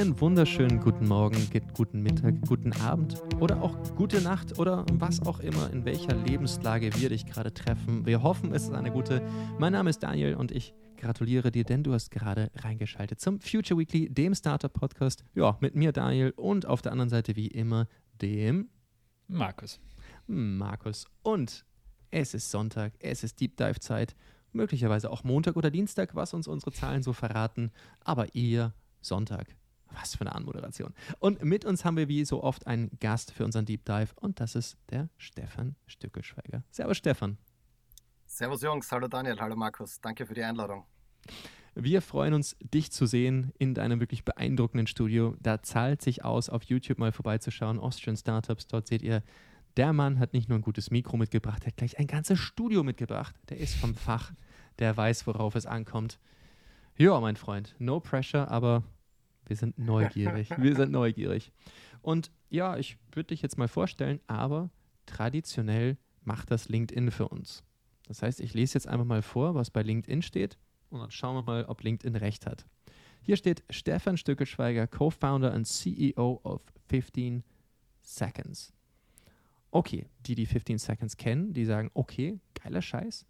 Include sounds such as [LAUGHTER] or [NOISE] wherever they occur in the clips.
Einen wunderschönen guten Morgen, guten Mittag, guten Abend oder auch gute Nacht oder was auch immer, in welcher Lebenslage wir dich gerade treffen. Wir hoffen, es ist eine gute. Mein Name ist Daniel und ich gratuliere dir, denn du hast gerade reingeschaltet zum Future Weekly, dem Startup Podcast. Ja, mit mir Daniel und auf der anderen Seite wie immer dem Markus. Markus. Und es ist Sonntag, es ist Deep Dive Zeit, möglicherweise auch Montag oder Dienstag, was uns unsere Zahlen so verraten, aber eher Sonntag. Was für eine Anmoderation. Und mit uns haben wir wie so oft einen Gast für unseren Deep Dive und das ist der Stefan Stückelschweiger. Servus Stefan. Servus Jungs, hallo Daniel, hallo Markus, danke für die Einladung. Wir freuen uns, dich zu sehen in deinem wirklich beeindruckenden Studio. Da zahlt sich aus, auf YouTube mal vorbeizuschauen. Austrian Startups, dort seht ihr, der Mann hat nicht nur ein gutes Mikro mitgebracht, er hat gleich ein ganzes Studio mitgebracht. Der ist vom Fach, der weiß, worauf es ankommt. Ja, mein Freund, no pressure, aber wir sind neugierig. [LAUGHS] wir sind neugierig. Und ja, ich würde dich jetzt mal vorstellen, aber traditionell macht das LinkedIn für uns. Das heißt, ich lese jetzt einfach mal vor, was bei LinkedIn steht und dann schauen wir mal, ob LinkedIn recht hat. Hier steht Stefan Stückelschweiger, Co-Founder und CEO of 15 Seconds. Okay, die, die 15 Seconds kennen, die sagen, okay, geiler Scheiß.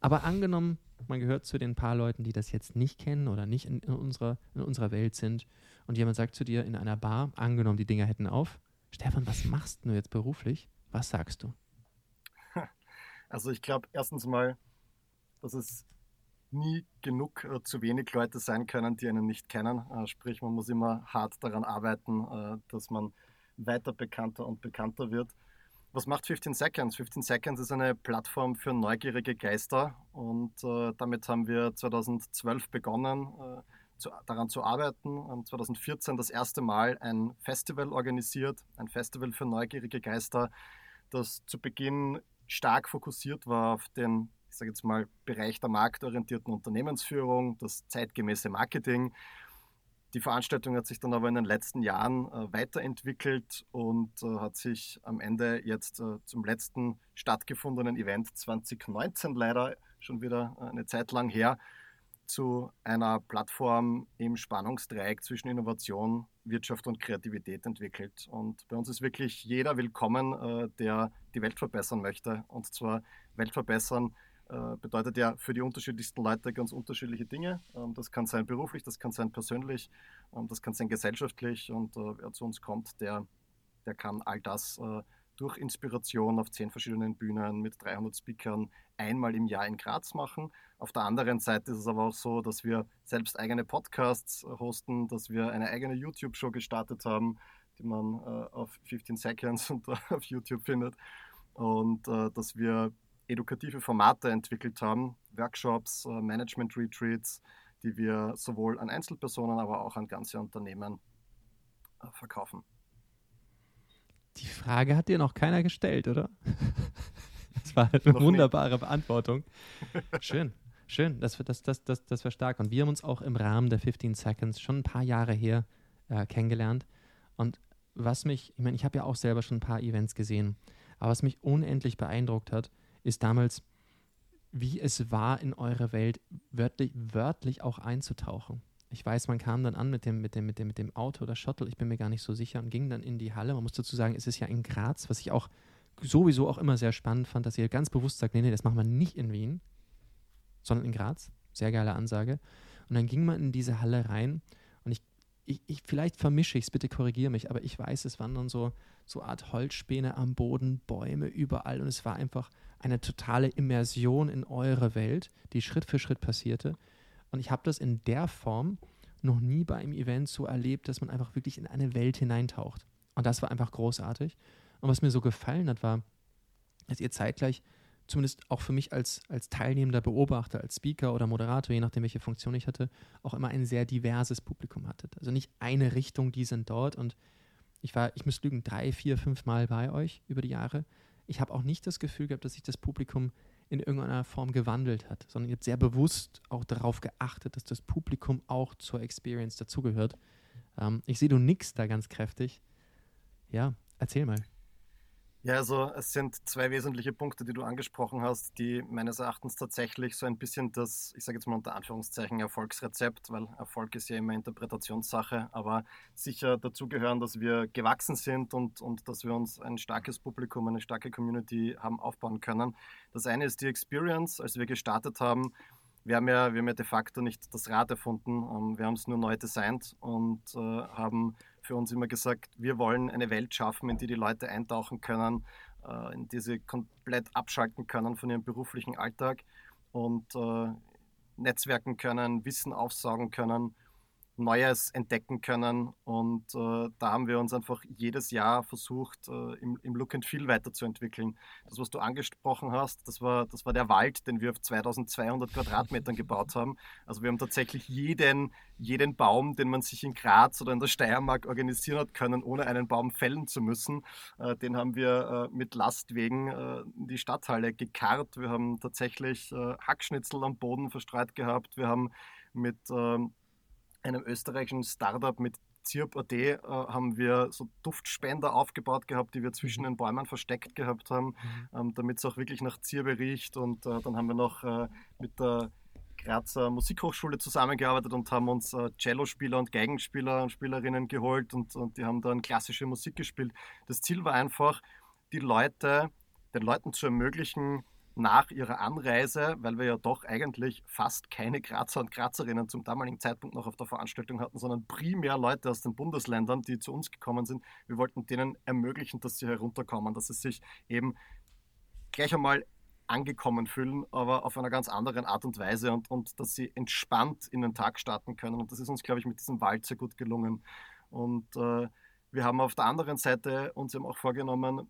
Aber angenommen, man gehört zu den paar Leuten, die das jetzt nicht kennen oder nicht in, in, unserer, in unserer Welt sind und jemand sagt zu dir in einer Bar, angenommen, die Dinger hätten auf, Stefan, was machst du jetzt beruflich? Was sagst du? [LAUGHS] Also ich glaube erstens mal, dass es nie genug äh, zu wenig Leute sein können, die einen nicht kennen. Äh, sprich, man muss immer hart daran arbeiten, äh, dass man weiter bekannter und bekannter wird. Was macht 15 Seconds? 15 Seconds ist eine Plattform für neugierige Geister und äh, damit haben wir 2012 begonnen, äh, zu, daran zu arbeiten. Und 2014 das erste Mal ein Festival organisiert, ein Festival für neugierige Geister, das zu Beginn stark fokussiert war auf den, ich sage jetzt mal, Bereich der marktorientierten Unternehmensführung, das zeitgemäße Marketing. Die Veranstaltung hat sich dann aber in den letzten Jahren äh, weiterentwickelt und äh, hat sich am Ende jetzt äh, zum letzten stattgefundenen Event 2019 leider schon wieder äh, eine Zeit lang her zu einer Plattform im Spannungsdreieck zwischen Innovation, Wirtschaft und Kreativität entwickelt. Und bei uns ist wirklich jeder willkommen, äh, der die Welt verbessern möchte. Und zwar Welt verbessern äh, bedeutet ja für die unterschiedlichsten Leute ganz unterschiedliche Dinge. Ähm, das kann sein beruflich, das kann sein persönlich, ähm, das kann sein gesellschaftlich. Und äh, wer zu uns kommt, der, der kann all das durch Inspiration auf zehn verschiedenen Bühnen mit 300 Speakern einmal im Jahr in Graz machen. Auf der anderen Seite ist es aber auch so, dass wir selbst eigene Podcasts hosten, dass wir eine eigene YouTube-Show gestartet haben, die man äh, auf 15 Seconds [LAUGHS] und auf YouTube findet. Und äh, dass wir edukative Formate entwickelt haben, Workshops, äh, Management-Retreats, die wir sowohl an Einzelpersonen, aber auch an ganze Unternehmen äh, verkaufen. Die Frage hat dir noch keiner gestellt, oder? [LAUGHS] Das war eine noch wunderbare nicht. Beantwortung. [LAUGHS] Schön, schön. Das, das, das, das, das war stark. Und wir haben uns auch im Rahmen der 15 Seconds schon ein paar Jahre her äh, kennengelernt. Und was mich, ich meine, ich habe ja auch selber schon ein paar Events gesehen, aber was mich unendlich beeindruckt hat, ist damals, wie es war, in eure Welt wörtlich, wörtlich auch einzutauchen ich weiß, man kam dann an mit dem, mit dem, mit dem, mit dem Auto oder Shuttle, ich bin mir gar nicht so sicher, und ging dann in die Halle. Man muss dazu sagen, es ist ja in Graz, was ich auch sowieso auch immer sehr spannend fand, dass ihr ganz bewusst sagt, nee, nee, das machen wir nicht in Wien, sondern in Graz. Sehr geile Ansage. Und dann ging man in diese Halle rein ich, ich, ich vielleicht vermische ich es, bitte korrigiere mich, aber ich weiß, es waren dann so, so Art Holzspäne am Boden, Bäume überall und es war einfach eine totale Immersion in eure Welt, die Schritt für Schritt passierte. Und ich habe das in der Form noch nie bei einem Event so erlebt, dass man einfach wirklich in eine Welt hineintaucht. Und das war einfach großartig. Und was mir so gefallen hat, war, dass ihr zeitgleich, zumindest auch für mich als, als teilnehmender Beobachter, als Speaker oder Moderator, je nachdem, welche Funktion ich hatte, auch immer ein sehr diverses Publikum hattet. Also nicht eine Richtung, die sind dort. Und ich war, ich muss lügen, drei, vier, fünf Mal bei euch über die Jahre. Ich habe auch nicht das Gefühl gehabt, dass sich das Publikum in irgendeiner Form gewandelt hat, sondern ihr habt sehr bewusst auch darauf geachtet, dass das Publikum auch zur Experience dazugehört. Ähm, ich sehe, du nix da ganz kräftig. Ja, erzähl mal. Ja, also es sind zwei wesentliche Punkte, die du angesprochen hast, die meines Erachtens tatsächlich so ein bisschen das, ich sage jetzt mal unter Anführungszeichen, Erfolgsrezept, weil Erfolg ist ja immer Interpretationssache, aber sicher dazu gehören, dass wir gewachsen sind und, und dass wir uns ein starkes Publikum, eine starke Community haben aufbauen können. Das eine ist die Experience, als wir gestartet haben. Wir haben ja, wir haben ja de facto nicht das Rad erfunden, ähm, wir haben es nur neu designt und äh, haben für uns immer gesagt, wir wollen eine Welt schaffen, in die die Leute eintauchen können, äh, in die sie komplett abschalten können von ihrem beruflichen Alltag und äh, netzwerken können, Wissen aufsaugen können Neues entdecken können. Und äh, da haben wir uns einfach jedes Jahr versucht, äh, im, im, Look and Feel weiterzuentwickeln. Das, was du angesprochen hast, das war, das war der Wald, den wir auf 2200 Quadratmetern gebaut haben. Also wir haben tatsächlich jeden, jeden Baum, den man sich in Graz oder in der Steiermark organisieren hat können, ohne einen Baum fällen zu müssen, äh, den haben wir äh, mit Lastwegen äh, in die Stadthalle gekarrt. Wir haben tatsächlich äh, Hackschnitzel am Boden verstreut gehabt. Wir haben mit ähm, einem österreichischen Startup mit Zirp.at äh, haben wir so Duftspender aufgebaut gehabt, die wir zwischen mhm. den Bäumen versteckt gehabt haben, mhm. ähm, damit es auch wirklich nach Zirbe riecht. Und äh, dann haben wir noch äh, mit der Grazer Musikhochschule zusammengearbeitet und haben uns äh, Cellospieler und Geigenspieler und Spielerinnen geholt und, und die haben dann klassische Musik gespielt. Das Ziel war einfach, die Leute, den Leuten zu ermöglichen, nach ihrer Anreise, weil wir ja doch eigentlich fast keine Grazer und Grazerinnen zum damaligen Zeitpunkt noch auf der Veranstaltung hatten, sondern primär Leute aus den Bundesländern, die zu uns gekommen sind. Wir wollten denen ermöglichen, dass sie herunterkommen, dass sie sich eben gleich einmal angekommen fühlen, aber auf einer ganz anderen Art und Weise und, und dass sie entspannt in den Tag starten können. Und das ist uns, glaube ich, mit diesem Wald sehr gut gelungen. Und äh, wir haben auf der anderen Seite uns eben auch vorgenommen,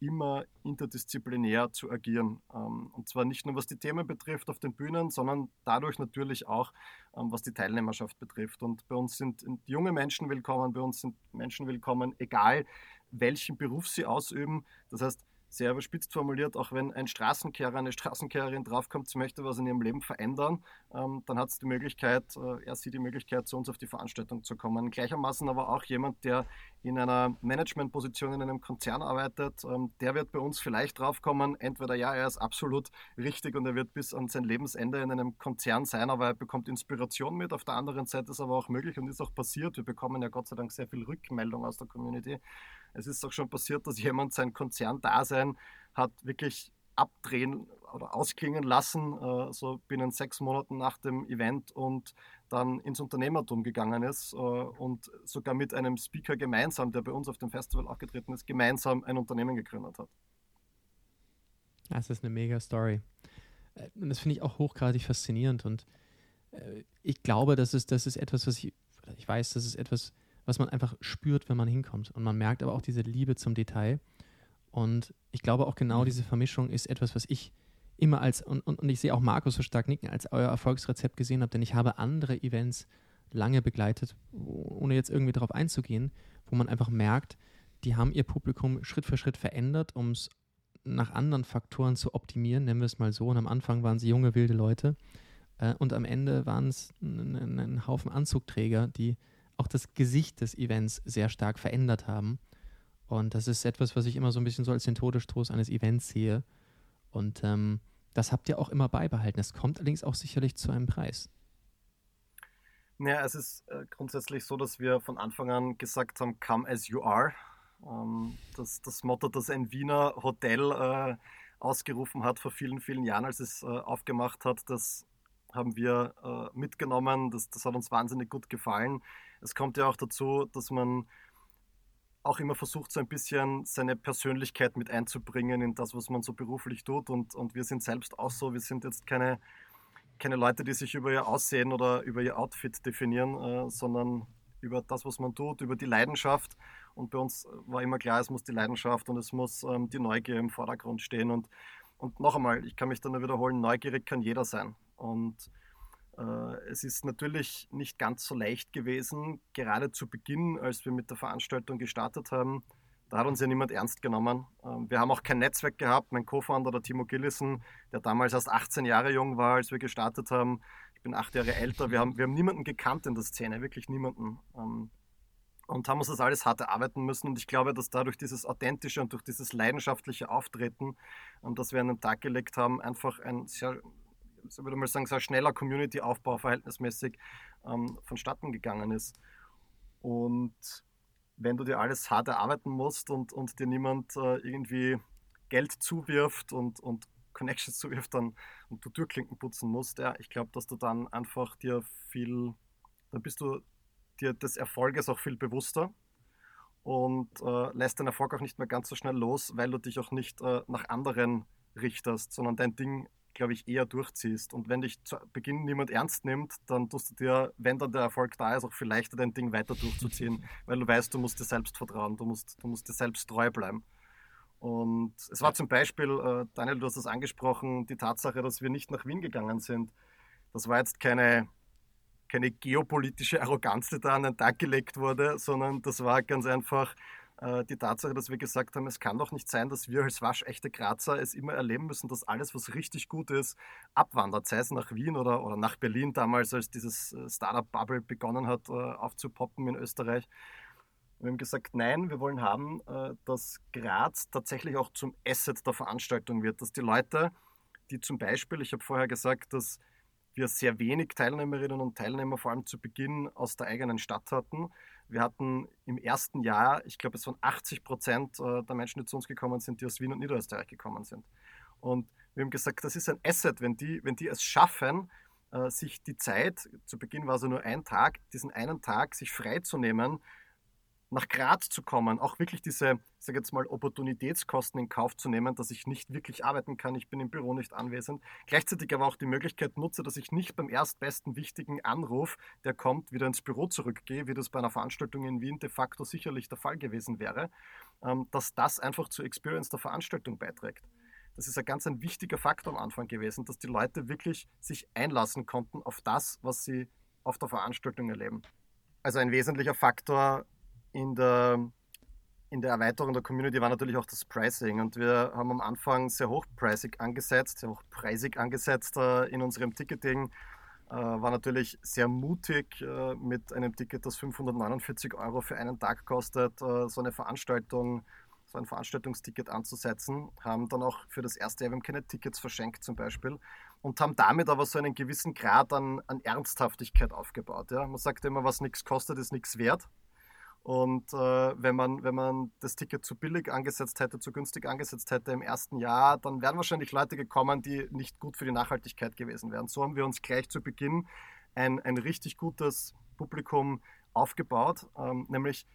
immer interdisziplinär zu agieren. Ähm, und zwar nicht nur was die Themen betrifft auf den Bühnen, sondern dadurch natürlich auch, ähm, was die Teilnehmerschaft betrifft. Und bei uns sind junge Menschen willkommen, bei uns sind Menschen willkommen, egal welchen Beruf sie ausüben. Das heißt, sehr überspitzt formuliert, auch wenn ein Straßenkehrer, eine Straßenkehrerin draufkommt, sie möchte was in ihrem Leben verändern, ähm, dann hat es die Möglichkeit, äh, er sieht die Möglichkeit, zu uns auf die Veranstaltung zu kommen. Gleichermaßen aber auch jemand, der in einer Managementposition in einem Konzern arbeitet, ähm, der wird bei uns vielleicht draufkommen, entweder ja, er ist absolut richtig und er wird bis an sein Lebensende in einem Konzern sein, aber er bekommt Inspiration mit. Auf der anderen Seite ist aber auch möglich und ist auch passiert. Wir bekommen ja Gott sei Dank sehr viel Rückmeldung aus der Community es ist auch schon passiert, dass jemand sein Konzerndasein hat wirklich abdrehen oder ausklingen lassen, äh, so binnen sechs Monaten nach dem Event und dann ins Unternehmertum gegangen ist äh, und sogar mit einem Speaker gemeinsam, der bei uns auf dem Festival aufgetreten ist, gemeinsam ein Unternehmen gegründet hat. Das ist eine mega Story. Äh, und das finde ich auch hochgradig faszinierend und ich glaube, das ist, das ist etwas, was ich, ich weiß, das ist etwas, was man einfach spürt, wenn man hinkommt. Und man merkt aber auch diese Liebe zum Detail. Und ich glaube auch genau mhm. diese Vermischung ist etwas, was ich immer als, und, und, und ich sehe auch Markus so stark nicken, als euer Erfolgsrezept gesehen habe, denn ich habe andere Events lange begleitet, ohne jetzt irgendwie darauf einzugehen, wo man einfach merkt, die haben ihr Publikum Schritt für Schritt verändert, um es nach anderen Faktoren zu optimieren, nennen wir es mal so. Und am Anfang waren sie junge, wilde Leute. Äh, und am Ende waren es ein, ein Haufen Anzugträger, die auch das Gesicht des Events sehr stark verändert haben. Und das ist etwas, was ich immer so ein bisschen so als den Todesstoß eines Events sehe. Und ähm, das habt ihr auch immer beibehalten. Es kommt allerdings auch sicherlich zu einem Preis. Ja, es ist äh, grundsätzlich so, dass wir von Anfang an gesagt haben, come as you are. Ähm, das, das Motto, das ein Wiener Hotel äh, ausgerufen hat vor vielen, vielen Jahren, als es äh, aufgemacht hat, das haben wir äh, mitgenommen. Das, das hat uns wahnsinnig gut gefallen. Es kommt ja auch dazu, dass man auch immer versucht, so ein bisschen seine Persönlichkeit mit einzubringen in das, was man so beruflich tut. Und, und wir sind selbst auch so. Wir sind jetzt keine, keine Leute, die sich über ihr Aussehen oder über ihr Outfit definieren, äh, sondern über das, was man tut, über die Leidenschaft. Und bei uns war immer klar, es muss die Leidenschaft und es muss ähm, die Neugier im Vordergrund stehen. Und, und noch einmal, ich kann mich dann nur wiederholen, neugierig kann jeder sein. Und es ist natürlich nicht ganz so leicht gewesen, gerade zu Beginn, als wir mit der Veranstaltung gestartet haben. Da hat uns ja niemand ernst genommen. Ähm, wir haben auch kein Netzwerk gehabt. Mein Co-Founder, der Timo Gillissen, der damals erst 18 Jahre jung war, als wir gestartet haben. Ich bin acht Jahre älter. Wir haben, wir haben niemanden gekannt in der Szene, wirklich niemanden. Ähm, und haben uns das alles hart erarbeiten müssen. Und ich glaube, dass dadurch dieses authentische und durch dieses leidenschaftliche Auftreten, ähm, das wir an den Tag gelegt haben, einfach ein sehr, ich würde mal sagen, sehr schneller Community-Aufbau verhältnismäßig ähm, vonstatten gegangen ist. Und wenn du dir alles hart erarbeiten musst und, und dir niemand äh, irgendwie Geld zuwirft und, und Connections zuwirft dann, und du Türklinken putzen musst, ja, ich glaube, dass du dann einfach dir viel, dann bist du dir des Erfolges auch viel bewusster und äh, lässt den Erfolg auch nicht mehr ganz so schnell los, weil du dich auch nicht äh, nach anderen richtest, sondern dein Ding, glaube ich, eher durchziehst. Und wenn dich zu Beginn niemand ernst nimmt, dann tust du dir, wenn dann der Erfolg da ist, auch viel leichter dein Ding weiter durchzuziehen, [LAUGHS] weil du weißt, du musst dir selbst vertrauen, du musst, du musst dir selbst treu bleiben. Und es war zum Beispiel, äh, Daniel, du hast es angesprochen, die Tatsache, dass wir nicht nach Wien gegangen sind. Das war jetzt keine keine geopolitische Arroganz, die da an den Tag gelegt wurde, sondern das war ganz einfach die Tatsache, dass wir gesagt haben, es kann doch nicht sein, dass wir als waschechte Grazer es immer erleben müssen, dass alles, was richtig gut ist, abwandert, sei es nach Wien oder, oder nach Berlin damals, als dieses äh, Startup-Bubble begonnen hat äh, aufzupoppen in Österreich. Wir haben gesagt, nein, wir wollen haben, äh, dass Graz tatsächlich auch zum Asset der Veranstaltung wird, dass die Leute, die zum Beispiel, ich habe vorher gesagt, dass wir sehr wenig Teilnehmerinnen und Teilnehmer vor allem zu Beginn aus der eigenen Stadt hatten. Wir hatten im ersten Jahr, ich glaube, es waren 80 Prozent äh, der Menschen, die zu uns gekommen sind, die aus Wien und Niederösterreich gekommen sind. Und wir haben gesagt, das ist ein Asset, wenn die, wenn die es schaffen, äh, sich die Zeit, zu Beginn war es nur ein Tag, diesen einen Tag sich freizunehmen, nach Graz zu kommen, auch wirklich diese, ich sage jetzt mal, Opportunitätskosten in Kauf zu nehmen, dass ich nicht wirklich arbeiten kann, ich bin im Büro nicht anwesend. Gleichzeitig aber auch die Möglichkeit nutze, dass ich nicht beim erstbesten wichtigen Anruf, der kommt, wieder ins Büro zurückgehe, wie das bei einer Veranstaltung in Wien de facto sicherlich der Fall gewesen wäre, ähm, dass das einfach zur Experience der Veranstaltung beiträgt. Das ist ein ganz ein wichtiger Faktor am Anfang gewesen, dass die Leute wirklich sich einlassen konnten auf das, was sie auf der Veranstaltung erleben. Also ein wesentlicher Faktor in der, in der Erweiterung der Community war natürlich auch das Pricing. Und wir haben am Anfang sehr hochpreisig angesetzt, sehr hochpreisig angesetzt äh, in unserem Ticketing. Äh, war natürlich sehr mutig äh, mit einem Ticket, das 549 Euro für einen Tag kostet, äh, so eine Veranstaltung, so ein Veranstaltungsticket anzusetzen. Haben dann auch für das erste haben keine Tickets verschenkt zum Beispiel und haben damit aber so einen gewissen Grad an, an Ernsthaftigkeit aufgebaut. Ja? Man sagt immer, was nichts kostet, ist nichts wert. Und äh, wenn, man, wenn man das Ticket zu billig angesetzt hätte, zu günstig angesetzt hätte im ersten Jahr, dann wären wahrscheinlich Leute gekommen, die nicht gut für die Nachhaltigkeit gewesen wären. So haben wir uns gleich zu Beginn ein, ein richtig gutes Publikum aufgebaut, ähm, nämlich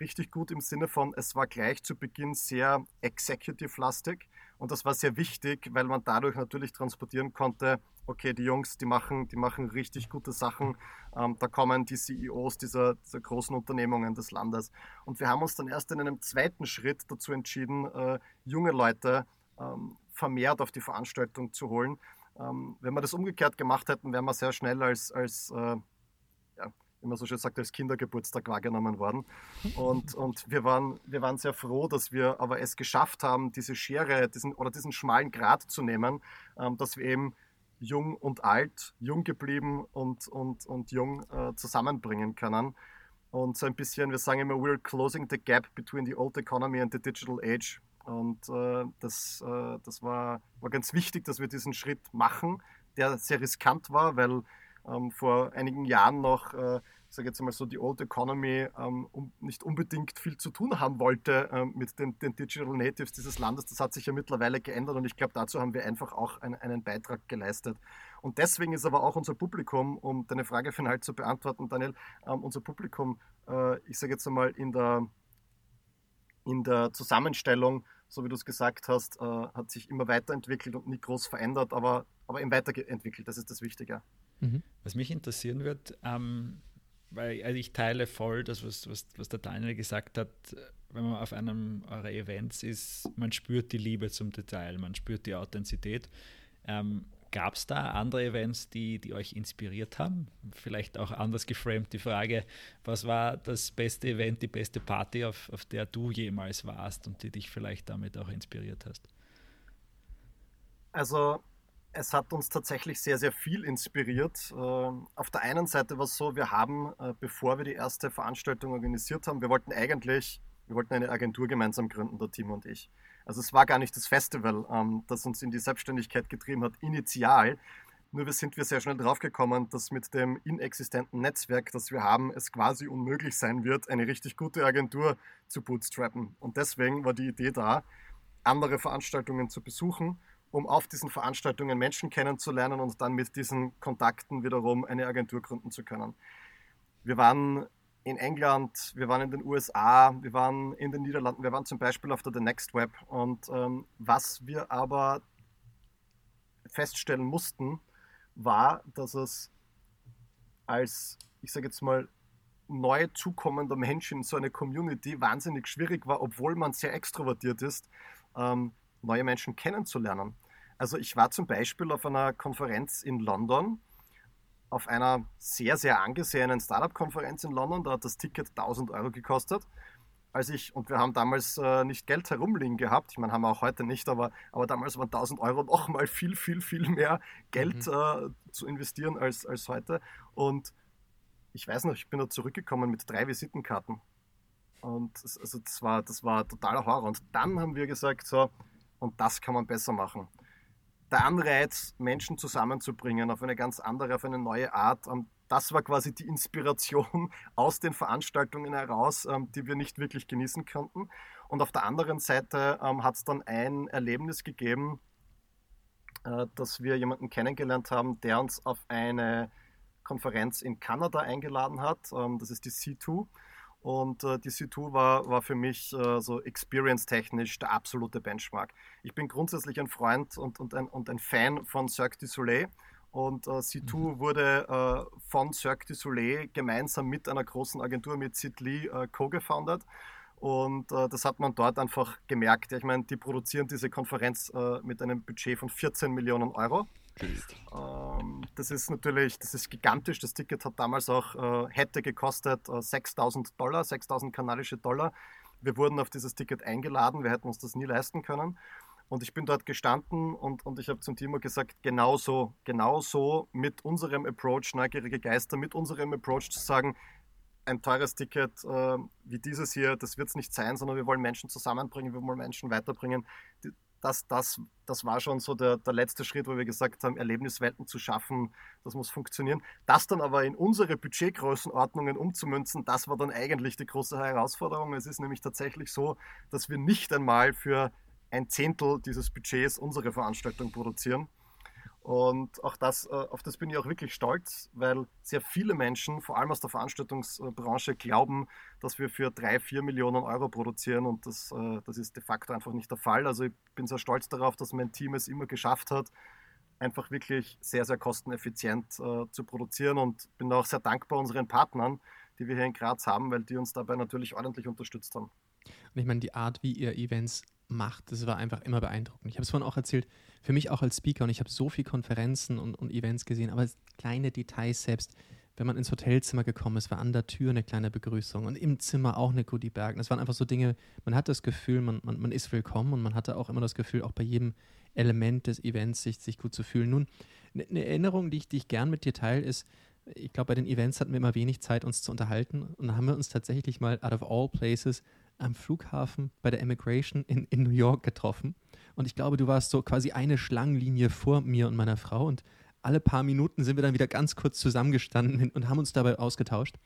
richtig gut im Sinne von, es war gleich zu Beginn sehr executive-lastig und das war sehr wichtig, weil man dadurch natürlich transportieren konnte, okay, die Jungs, die machen, die machen richtig gute Sachen. Ähm, da kommen die CEOs dieser, dieser, großen Unternehmungen des Landes. Und wir haben uns dann erst in einem zweiten Schritt dazu entschieden, äh, junge Leute ähm, vermehrt auf die Veranstaltung zu holen. Ähm, wenn wir das umgekehrt gemacht hätten, wären wir sehr schnell als, als äh, ja, wie man so schön sagt, als Kindergeburtstag wahrgenommen worden. Und, [LAUGHS] und wir, waren, wir waren sehr froh, dass wir aber es geschafft haben, diese Schere diesen, oder diesen schmalen Grat zu nehmen, ähm, dass wir eben jung und alt, jung geblieben und, und, und jung äh, zusammenbringen können. Und so ein bisschen, wir sagen immer, we're closing the gap between the old economy and the digital age. Und äh, das, äh, das war, war ganz wichtig, dass wir diesen Schritt machen, der sehr riskant war, weil ähm, vor einigen Jahren noch, äh, sage jetzt mal so, die Old Economy ähm, um, nicht unbedingt viel zu tun haben wollte ähm, mit den, den, Digital Natives dieses Landes. Das hat sich ja mittlerweile geändert und ich glaube, dazu haben wir einfach auch ein, einen Beitrag geleistet. Und deswegen ist aber auch unser Publikum, um deine Frage final zu beantworten, Daniel, ähm, unser Publikum, äh, ich sage jetzt einmal in der, in der Zusammenstellung, so wie du es gesagt hast, äh, hat sich immer weiterentwickelt und nicht groß verändert, aber, aber eben weiterentwickelt. Das ist das Wichtige. Mhm. Was mich interessieren wird, ähm, weil also ich teile voll das, was, was, was der Daniel gesagt hat, wenn man auf einem eurer Events ist, man spürt die Liebe zum Detail, man spürt die Authentizität. Ähm, Gab es da andere Events, die, die euch inspiriert haben? Vielleicht auch anders geframed die Frage, was war das beste Event, die beste Party, auf, auf der du jemals warst und die dich vielleicht damit auch inspiriert hast? Also es hat uns tatsächlich sehr, sehr viel inspiriert. Ähm, auf der einen Seite war es so, wir haben, äh, bevor wir die erste Veranstaltung organisiert haben, wir wollten eigentlich, wir wollten eine Agentur gemeinsam gründen, der Team und ich. Also es war gar nicht das Festival, ähm, das uns in die Selbstständigkeit getrieben hat, initial. Nur sind wir sehr schnell draufgekommen, dass mit dem inexistenten Netzwerk, das wir haben, es quasi unmöglich sein wird, eine richtig gute Agentur zu bootstrappen. Und deswegen war die Idee da, andere Veranstaltungen zu besuchen um auf diesen Veranstaltungen Menschen kennenzulernen und dann mit diesen Kontakten wiederum eine Agentur gründen zu können. Wir waren in England, wir waren in den USA, wir waren in den Niederlanden, wir waren zum Beispiel auf der The Next Web. Und ähm, was wir aber feststellen mussten, war, dass es als, ich sage jetzt mal, neu zukommender Mensch in so eine Community wahnsinnig schwierig war, obwohl man sehr extrovertiert ist, ähm, neue Menschen kennenzulernen. Also ich war zum Beispiel auf einer Konferenz in London, auf einer sehr, sehr angesehenen Startup-Konferenz in London. Da hat das Ticket 1000 Euro gekostet. Als ich, und wir haben damals äh, nicht Geld herumliegen gehabt, ich meine, haben wir auch heute nicht, aber, aber damals waren 1000 Euro noch mal viel, viel, viel mehr Geld mhm. äh, zu investieren als, als heute. Und ich weiß noch, ich bin da zurückgekommen mit drei Visitenkarten. Und das, also das, war, das war totaler Horror. Und dann haben wir gesagt, so, und das kann man besser machen. Der Anreiz, Menschen zusammenzubringen auf eine ganz andere, auf eine neue Art, ähm, das war quasi die Inspiration [LAUGHS] aus den Veranstaltungen heraus, ähm, die wir nicht wirklich genießen konnten. Und auf der anderen Seite ähm, hat es dann ein Erlebnis gegeben, äh, dass wir jemanden kennengelernt haben, der uns auf eine Konferenz in Kanada eingeladen hat. das ist die C2. Und äh, die C2 war, war für mich äh, so experience-technisch der absolute Benchmark. Ich bin grundsätzlich ein Freund und, und, ein, und ein Fan von Cirque du Soleil. Und äh, C2 mhm. wurde äh, von Cirque du Soleil gemeinsam mit einer großen Agentur, mit Sid Lee, äh, co-gefounded. Und äh, das hat man dort einfach gemerkt. Ich meine, die produzieren diese Konferenz äh, mit einem Budget von 14 Millionen Euro. Ähm, das ist natürlich, das ist gigantisch. Das Ticket hat damals auch, äh, hätte gekostet äh, 6000 Dollar, 6000 kanadische Dollar. Wir wurden auf dieses Ticket eingeladen, wir hätten uns das nie leisten können. Und ich bin dort gestanden und, und ich habe zum Timo gesagt, genauso, genauso mit unserem Approach, neugierige Geister, mit unserem Approach zu sagen, ein teures Ticket äh, wie dieses hier, das wird es nicht sein, sondern wir wollen Menschen zusammenbringen, wir wollen Menschen weiterbringen. Die, das, das, das war schon so der, der letzte Schritt, wo wir gesagt haben, Erlebniswelten zu schaffen, das muss funktionieren. Das dann aber in unsere Budgetgrößenordnungen umzumünzen, das war dann eigentlich die große Herausforderung. Es ist nämlich tatsächlich so, dass wir nicht einmal für ein Zehntel dieses Budgets unsere Veranstaltung produzieren. Und auch das, äh, auf das bin ich auch wirklich stolz, weil sehr viele Menschen, vor allem aus der Veranstaltungsbranche, glauben, dass wir für drei, vier Millionen Euro produzieren und das, äh, das ist de facto einfach nicht der Fall. Also ich bin sehr stolz darauf, dass mein Team es immer geschafft hat, einfach wirklich sehr, sehr kosteneffizient äh, zu produzieren und bin auch sehr dankbar unseren Partnern, die wir hier in Graz haben, weil die uns dabei natürlich ordentlich unterstützt haben. Und ich meine, die Art, wie ihr Events macht, das war einfach immer beeindruckend. Ich habe es vorhin auch erzählt, für mich auch als Speaker und ich habe so viele Konferenzen und, und Events gesehen, aber kleine Details selbst. Wenn man ins Hotelzimmer gekommen ist, war an der Tür eine kleine Begrüßung und im Zimmer auch eine Goodie Bag. Das waren einfach so Dinge, man hat das Gefühl, man, man, man ist willkommen und man hatte auch immer das Gefühl, auch bei jedem Element des Events sich, sich gut zu fühlen. Nun, eine ne Erinnerung, die ich, die ich gern mit dir teile, ist, ich glaube, bei den Events hatten wir immer wenig Zeit, uns zu unterhalten. Und dann haben wir uns tatsächlich mal out of all places am Flughafen bei der Immigration in, in New York getroffen. Und ich glaube, du warst so quasi eine Schlangenlinie vor mir und meiner Frau. Und alle paar Minuten sind wir dann wieder ganz kurz zusammengestanden und haben uns dabei ausgetauscht.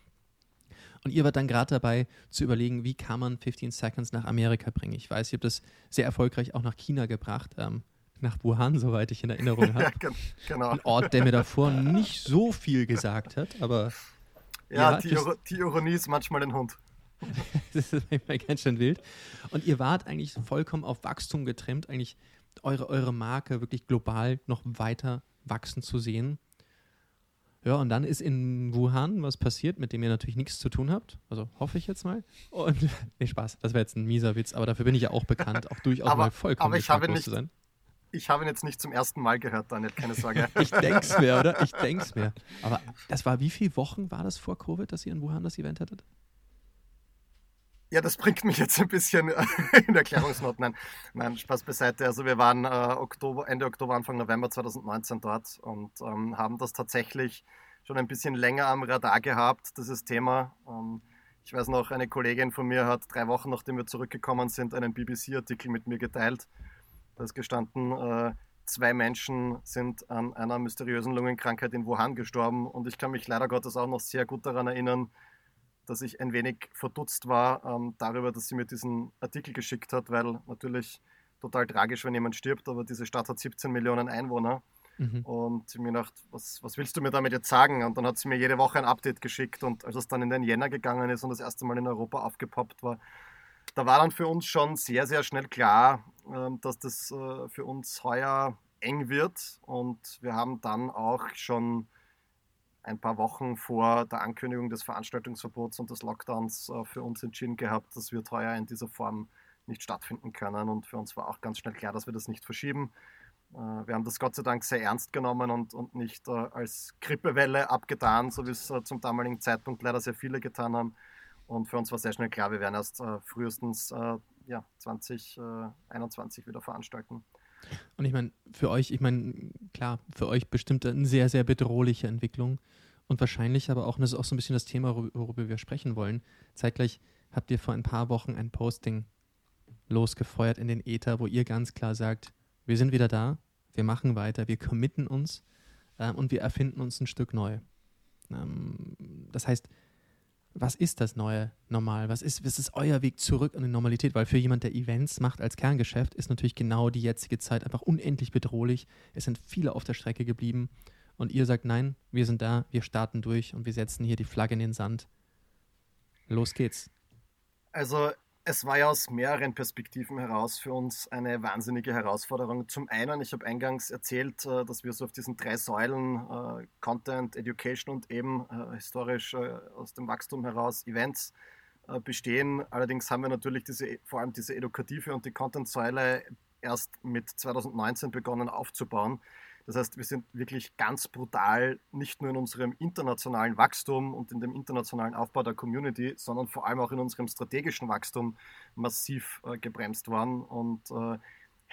Und ihr wart dann gerade dabei zu überlegen, wie kann man 15 Seconds nach Amerika bringen. Ich weiß, ihr habt das sehr erfolgreich auch nach China gebracht, ähm, nach Wuhan, soweit ich in Erinnerung [LAUGHS] habe. ja, genau. Ein Ort, der mir davor nicht so viel gesagt hat, aber. Ja, die, die Ironie ist manchmal ein Hund. [LAUGHS] das ist manchmal ganz schön wild. Und ihr wart eigentlich vollkommen auf Wachstum getrimmt, eigentlich eure, eure Marke wirklich global noch weiter wachsen zu sehen. Ja, und dann ist in Wuhan was passiert, mit dem ihr natürlich nichts zu tun habt. Also hoffe ich jetzt mal. Und [LAUGHS] nee, Spaß, das wäre jetzt ein mieser Witz, aber dafür bin ich ja auch bekannt, auch durchaus [LAUGHS] aber, mal vollkommen aber ich habe nicht, zu sein. Ich habe ihn jetzt nicht zum ersten Mal gehört, Daniel, keine Sorge. ich denke es mir, oder? Ich denke es mir. Aber das war, wie viele Wochen war das vor Covid, dass ihr in Wuhan das Event hattet? Ja, das bringt mich jetzt ein bisschen in Erklärungsnot. Nein, nein, Spaß beiseite. Also wir waren äh, Oktober, Ende Oktober, Anfang November 2019 dort und ähm, haben das tatsächlich schon ein bisschen länger am Radar gehabt, dieses Thema. Ähm, ich weiß noch, eine Kollegin von mir hat drei Wochen, nachdem wir zurückgekommen sind, einen BBC-Artikel mit mir geteilt. Da ist gestanden, äh, zwei Menschen sind an einer mysteriösen Lungenkrankheit in Wuhan gestorben und ich kann mich leider Gottes auch noch sehr gut daran erinnern, dass ich ein wenig verdutzt war ähm, darüber, dass sie mir diesen Artikel geschickt hat, weil natürlich total tragisch, wenn jemand stirbt, aber diese Stadt hat 17 Millionen Einwohner. Mhm. Und mir gedacht, was, was willst du mir damit jetzt sagen? Und dann hat sie mir jede Woche ein Update geschickt und als es dann in den Jänner gegangen ist und das erste Mal in Europa aufgepoppt war, da war dann für uns schon sehr, sehr schnell klar, ähm, dass das äh, für uns heuer eng wird. Und wir haben dann auch schon ein paar Wochen vor der Ankündigung des Veranstaltungsverbots und des Lockdowns äh, für uns entschieden gehabt, dass wir teuer in dieser Form nicht stattfinden können. Und für uns war auch ganz schnell klar, dass wir das nicht verschieben. Äh, wir haben das Gott sei Dank sehr ernst genommen und, und nicht äh, als Grippewelle abgetan, so wie es zum damaligen Zeitpunkt leider sehr viele getan haben. Und für uns war sehr schnell klar, wir werden erst frühestens ja, 2021 wieder veranstalten. Und ich meine, für euch, ich meine, klar, für euch bestimmt eine sehr, sehr bedrohliche Entwicklung und wahrscheinlich aber auch, und das ist auch so ein bisschen das Thema, worüber wir sprechen wollen. Zeitgleich habt ihr vor ein paar Wochen ein Posting losgefeuert in den Äther, wo ihr ganz klar sagt, wir sind wieder da, wir machen weiter, wir committen uns ähm, und wir erfinden uns ein Stück neu. Ähm, das heißt, was ist das neue Normal? Was ist, was ist euer Weg zurück an die Normalität? Weil für jemand, der Events macht als Kerngeschäft, ist natürlich genau die jetzige Zeit einfach unendlich bedrohlich. Es sind viele auf der Strecke geblieben. Und ihr sagt, nein, wir sind da, wir starten durch und wir setzen hier die Flagge in den Sand. Los geht's. Also es war ja aus mehreren Perspektiven heraus für uns eine wahnsinnige Herausforderung. Zum einen, ich habe eingangs erzählt, äh, dass wir so auf diesen drei Säulen äh, Content, Education und eben äh, historisch aus dem Wachstum heraus Events bestehen. Allerdings haben wir natürlich diese, vor allem diese edukative und die Content-Säule erst mit 2019 begonnen aufzubauen. Das heißt, wir sind wirklich ganz brutal nicht nur in unserem internationalen Wachstum und in dem internationalen Aufbau der Community, sondern vor allem auch in unserem strategischen Wachstum massiv äh, gebremst worden. Und äh,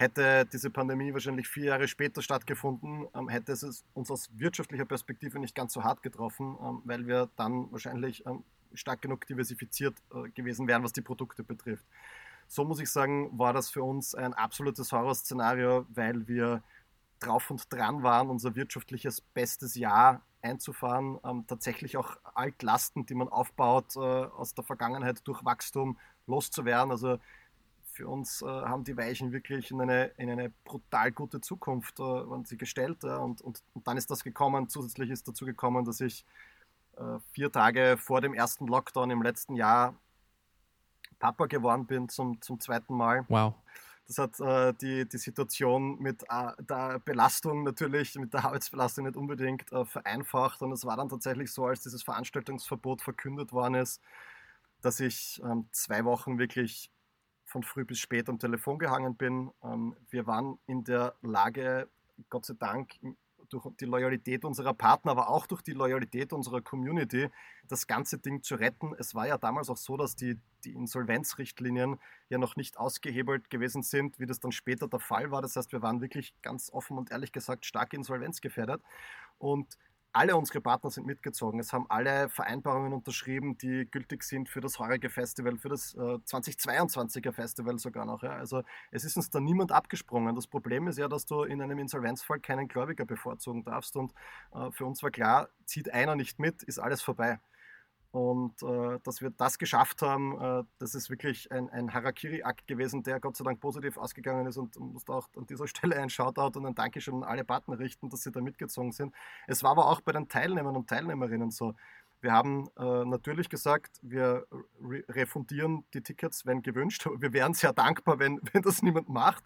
hätte diese Pandemie wahrscheinlich vier Jahre später stattgefunden, ähm, hätte es uns aus wirtschaftlicher Perspektive nicht ganz so hart getroffen, ähm, weil wir dann wahrscheinlich ähm, stark genug diversifiziert äh, gewesen wären, was die Produkte betrifft. So muss ich sagen, war das für uns ein absolutes Horrorszenario, weil wir drauf und dran waren, unser wirtschaftliches bestes Jahr einzufahren, ähm, tatsächlich auch Altlasten, die man aufbaut, äh, aus der Vergangenheit durch Wachstum loszuwerden. Also für uns äh, haben die Weichen wirklich in eine, in eine brutal gute Zukunft äh, waren sie gestellt. Und, und, und, dann ist das gekommen. Zusätzlich ist dazu gekommen, dass ich äh, vier Tage vor dem ersten Lockdown im letzten Jahr Papa geworden bin zum, zum zweiten Mal. Wow. Das hat äh, die, die Situation mit äh, der Belastung natürlich, mit der Arbeitsbelastung nicht unbedingt äh, vereinfacht. Und es war dann tatsächlich so, als dieses Veranstaltungsverbot verkündet worden ist, dass ich ähm, zwei Wochen wirklich von früh bis spät am Telefon gehangen bin. Ähm, wir waren in der Lage, Gott sei Dank, durch die Loyalität unserer Partner, aber auch durch die Loyalität unserer Community, das ganze Ding zu retten. Es war ja damals auch so, dass die, die Insolvenzrichtlinien ja noch nicht ausgehebelt gewesen sind, wie das dann später der Fall war. Das heißt, wir waren wirklich ganz offen und ehrlich gesagt stark insolvenzgefährdet. Und alle unsere Partner sind mitgezogen. Es haben alle Vereinbarungen unterschrieben, die gültig sind für das heurige Festival, für das äh, 2022er Festival sogar noch. Ja. Also es ist uns da niemand abgesprungen. Das Problem ist ja, dass du in einem Insolvenzfall keinen Gläubiger bevorzugen darfst. Und äh, für uns war klar, zieht einer nicht mit, ist alles vorbei. Und äh, dass wir das geschafft haben, äh, das ist wirklich ein, ein Harakiri-Akt gewesen, der Gott sei Dank positiv ausgegangen ist und muss auch an dieser [LAUGHS] Stelle ein Shoutout und ein Dankeschön an alle Partner richten, dass sie da mitgezogen sind. Es war aber auch bei den Teilnehmern und Teilnehmerinnen so. Wir haben äh, natürlich gesagt, wir re refundieren die Tickets, wenn gewünscht. [LAUGHS] Wir wären sehr dankbar, wenn, [LAUGHS] wenn das niemand macht.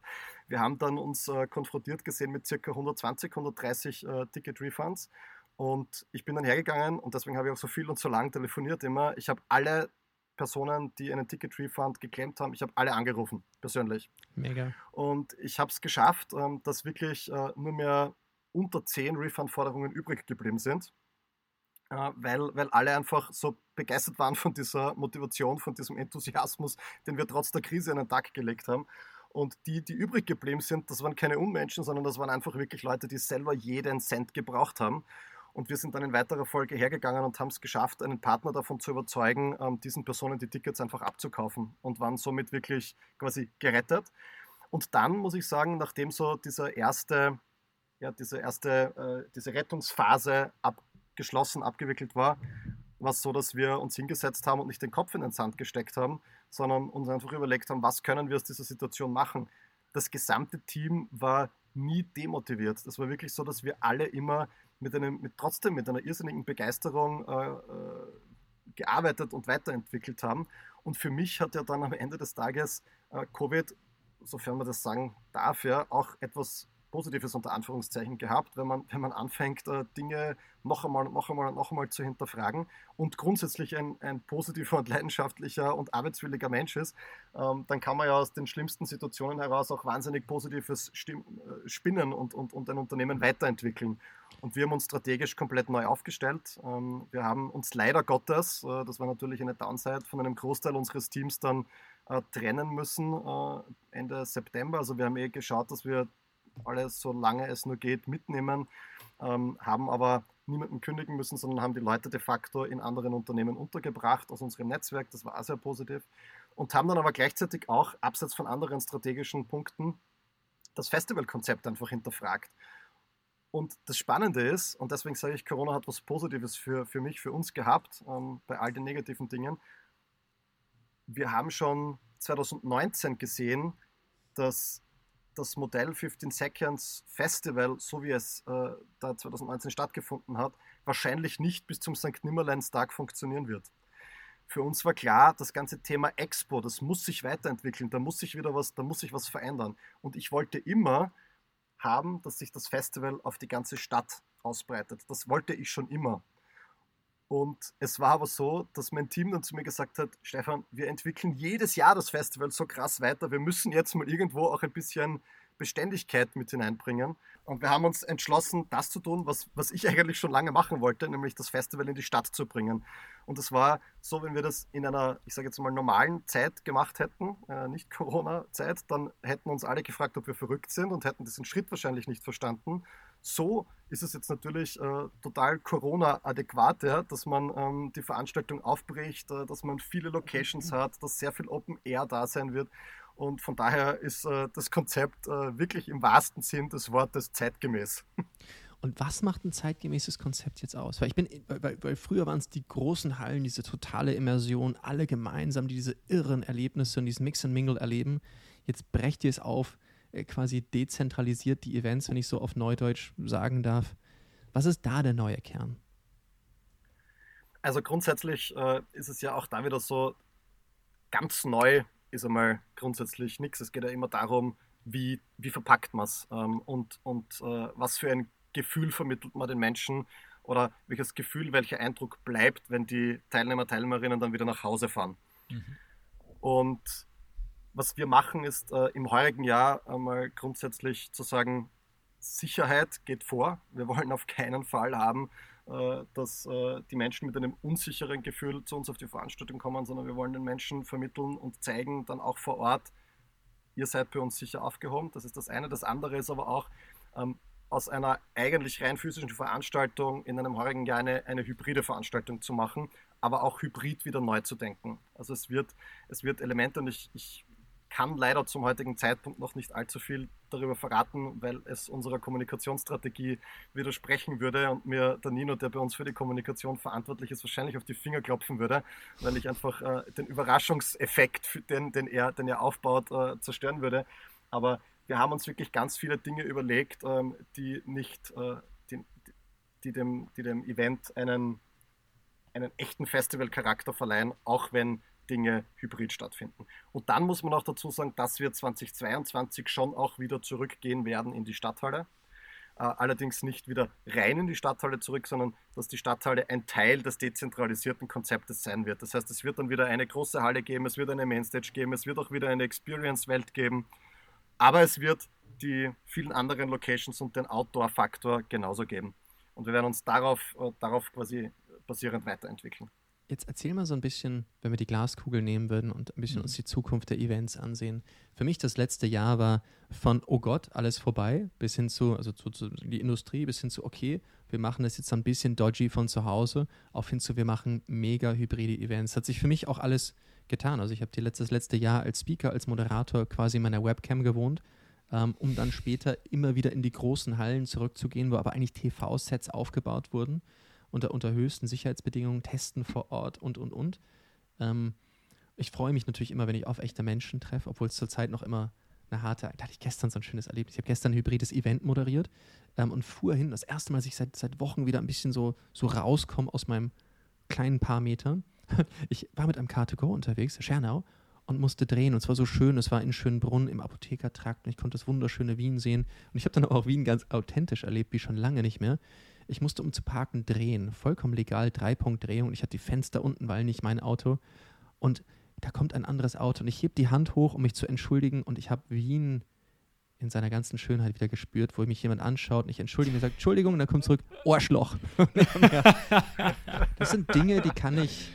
Wir haben dann uns äh, konfrontiert gesehen mit ca. 120, 130 äh, Ticket-Refunds und ich bin dann hergegangen und deswegen habe ich auch so viel und so lang telefoniert immer. Ich habe alle Personen, die einen Ticket-Refund geklemmt haben, ich habe alle angerufen, persönlich. Mega. Und ich habe es geschafft, ähm, dass wirklich äh, nur mehr unter zehn Refund-Forderungen übrig geblieben sind. äh, weil, weil alle einfach so begeistert waren von dieser Motivation, von diesem Enthusiasmus, den wir trotz der Krise an den Tag gelegt haben. Und die, die übrig geblieben sind, das waren keine Unmenschen, sondern das waren einfach wirklich Leute, die selber jeden Cent gebraucht haben. Und wir sind dann in weiterer Folge hergegangen und haben es geschafft, einen Partner davon zu überzeugen, ähm, diesen Personen die Tickets einfach abzukaufen und waren somit wirklich quasi gerettet. Und dann muss ich sagen, nachdem so dieser erste, ja, diese erste, äh, diese Rettungsphase abgeschlossen, abgewickelt war, war es so, dass wir uns hingesetzt haben und nicht den Kopf in den Sand gesteckt haben, sondern uns einfach überlegt haben, was können wir aus dieser Situation machen. Das gesamte Team war nie demotiviert. Das war wirklich so, dass wir alle immer mit einem, mit, trotzdem mit einer irrsinnigen Begeisterung äh, äh, gearbeitet und weiterentwickelt haben. Und für mich hat ja dann am Ende des Tages äh, Covid, sofern man das sagen darf, ja auch etwas Positives unter Anführungszeichen gehabt, wenn man, wenn man anfängt, äh, Dinge noch einmal und noch einmal und noch einmal zu hinterfragen und grundsätzlich ein, ein positiver und leidenschaftlicher und arbeitswilliger Mensch ist, ähm, dann kann man ja aus den schlimmsten Situationen heraus auch wahnsinnig positives Stim äh, spinnen und, und, und ein Unternehmen weiterentwickeln. Und wir haben uns strategisch komplett neu aufgestellt. Ähm, wir haben uns leider Gottes, äh, das war natürlich eine Downside, von einem Großteil unseres Teams dann trennen müssen Ende September. Also wir haben eh geschaut, dass wir alles, solange es nur geht, mitnehmen, ähm, haben aber niemanden kündigen müssen, sondern haben die Leute de facto in anderen Unternehmen untergebracht aus unserem Netzwerk. Das war sehr positiv. Und haben dann aber gleichzeitig auch, abseits von anderen strategischen Punkten, das Festivalkonzept einfach hinterfragt. Und das Spannende ist, und deswegen sage ich, Corona hat was Positives für, für mich, für uns gehabt, ähm, bei all den negativen Dingen. Wir haben schon 2019 gesehen, dass das Modell 15 Seconds Festival, so wie es äh, da 2019 stattgefunden hat, wahrscheinlich nicht bis zum St. Nimmerleinstag funktionieren wird. Für uns war klar, das ganze Thema Expo, das muss sich weiterentwickeln, da muss sich wieder was, da muss sich was verändern. Und ich wollte immer haben, dass sich das Festival auf die ganze Stadt ausbreitet. Das wollte ich schon immer. Und es war aber so, dass mein Team dann zu mir gesagt hat, Stefan, wir entwickeln jedes Jahr das Festival so krass weiter. Wir müssen jetzt mal irgendwo auch ein bisschen Beständigkeit mit hineinbringen. Und wir haben uns entschlossen, das zu tun, was, was ich eigentlich schon lange machen wollte, nämlich das Festival in die Stadt zu bringen. Und es war so, wenn wir das in einer, ich sage jetzt mal, normalen Zeit gemacht hätten, äh, nicht Corona-Zeit, dann hätten uns alle gefragt, ob wir verrückt sind und hätten diesen Schritt wahrscheinlich nicht verstanden. So ist es jetzt natürlich äh, total Corona-adäquat, ja, dass man ähm, die Veranstaltung aufbricht, äh, dass man viele Locations hat, dass sehr viel Open Air da sein wird. Und von daher ist äh, das Konzept äh, wirklich im wahrsten Sinn des Wortes zeitgemäß. Und was macht ein zeitgemäßes Konzept jetzt aus? Weil ich bin, weil, weil früher waren es die großen Hallen, diese totale Immersion, alle gemeinsam, die diese irren Erlebnisse und diesen Mix and Mingle erleben. Jetzt brecht ihr es auf, äh, quasi dezentralisiert die Events, wenn ich so auf Neudeutsch sagen darf. Was ist da der neue Kern? Also grundsätzlich äh, ist es ja auch da wieder so ganz neu ist einmal grundsätzlich nichts. Es geht ja immer darum, wie, wie verpackt man es ähm, und, und äh, was für ein Gefühl vermittelt man den Menschen oder welches Gefühl, welcher Eindruck bleibt, wenn die Teilnehmer, Teilnehmerinnen dann wieder nach Hause fahren. Mhm. Und was wir machen, ist äh, im heurigen Jahr einmal grundsätzlich zu sagen, Sicherheit geht vor. Wir wollen auf keinen Fall haben, dass äh, die Menschen mit einem unsicheren Gefühl zu uns auf die Veranstaltung kommen, sondern wir wollen den Menschen vermitteln und zeigen dann auch vor Ort, ihr seid bei uns sicher aufgehoben. Das ist das eine. Das andere ist aber auch, ähm, aus einer eigentlich rein physischen Veranstaltung in einem heurigen Jahr eine, eine hybride Veranstaltung zu machen, aber auch hybrid wieder neu zu denken. Also es wird, es wird Elemente, und ich, ich kann leider zum heutigen Zeitpunkt noch nicht allzu viel darüber verraten, weil es unserer Kommunikationsstrategie widersprechen würde und mir der Nino, der bei uns für die Kommunikation verantwortlich ist, wahrscheinlich auf die Finger klopfen würde, weil ich einfach äh, den Überraschungseffekt, den, den, er, den er aufbaut, äh, zerstören würde. Aber wir haben uns wirklich ganz viele Dinge überlegt, ähm, die nicht, äh, die, die, dem, die dem Event einen, einen echten Festivalcharakter verleihen, auch wenn Dinge hybrid stattfinden. Und dann muss man auch dazu sagen, dass wir 2022 schon auch wieder zurückgehen werden in die Stadthalle. Äh, allerdings nicht wieder rein in die Stadthalle zurück, sondern dass die Stadthalle ein Teil des dezentralisierten Konzeptes sein wird. Das heißt, es wird dann wieder eine große Halle geben, es wird eine Mainstage geben, es wird auch wieder eine Experience-Welt geben, aber es wird die vielen anderen Locations und den Outdoor-Faktor genauso geben. Und wir werden uns darauf, äh, darauf quasi basierend weiterentwickeln. Jetzt erzähl mal so ein bisschen, wenn wir die Glaskugel nehmen würden und ein bisschen mhm. uns die Zukunft der Events ansehen. Für mich das letzte Jahr war von, oh Gott, alles vorbei, bis hin zu, also zu, zu die Industrie, bis hin zu, okay, wir machen das jetzt ein bisschen dodgy von zu Hause, auf hin zu, wir machen mega hybride Events. Hat sich für mich auch alles getan. Also ich habe das letzte Jahr als Speaker, als Moderator quasi in meiner Webcam gewohnt, ähm, um dann später immer wieder in die großen Hallen zurückzugehen, wo aber eigentlich TV-Sets aufgebaut wurden unter, unter höchsten Sicherheitsbedingungen, testen vor Ort und, und, und. Ähm, ich freue mich natürlich immer, wenn ich auf echte Menschen treffe, obwohl es zurzeit noch immer eine harte, da hatte ich gestern so ein schönes Erlebnis. Ich habe gestern ein hybrides Event moderiert ähm, und fuhr hin, das erste Mal, dass ich seit, seit Wochen wieder ein bisschen so, so rauskomme aus meinem kleinen paar Metern. [LAUGHS] Ich war mit einem Car2Go unterwegs, Schernau, und musste drehen. Und es war so schön, es war in Schönbrunn im Apothekertrakt und ich konnte das wunderschöne Wien sehen. Und ich habe dann auch Wien ganz authentisch erlebt, wie schon lange nicht mehr. Ich musste, um zu parken, drehen. Vollkommen legal, Dreipunktdrehung. Ich hatte die Fenster unten, weil nicht mein Auto. Und da kommt ein anderes Auto und ich heb die Hand hoch, um mich zu entschuldigen. Und ich habe Wien in seiner ganzen Schönheit wieder gespürt, wo mich jemand anschaut und ich entschuldige und sagt, Entschuldigung, und dann kommt zurück, Ohrschloch. [LAUGHS] das sind Dinge, die kann ich,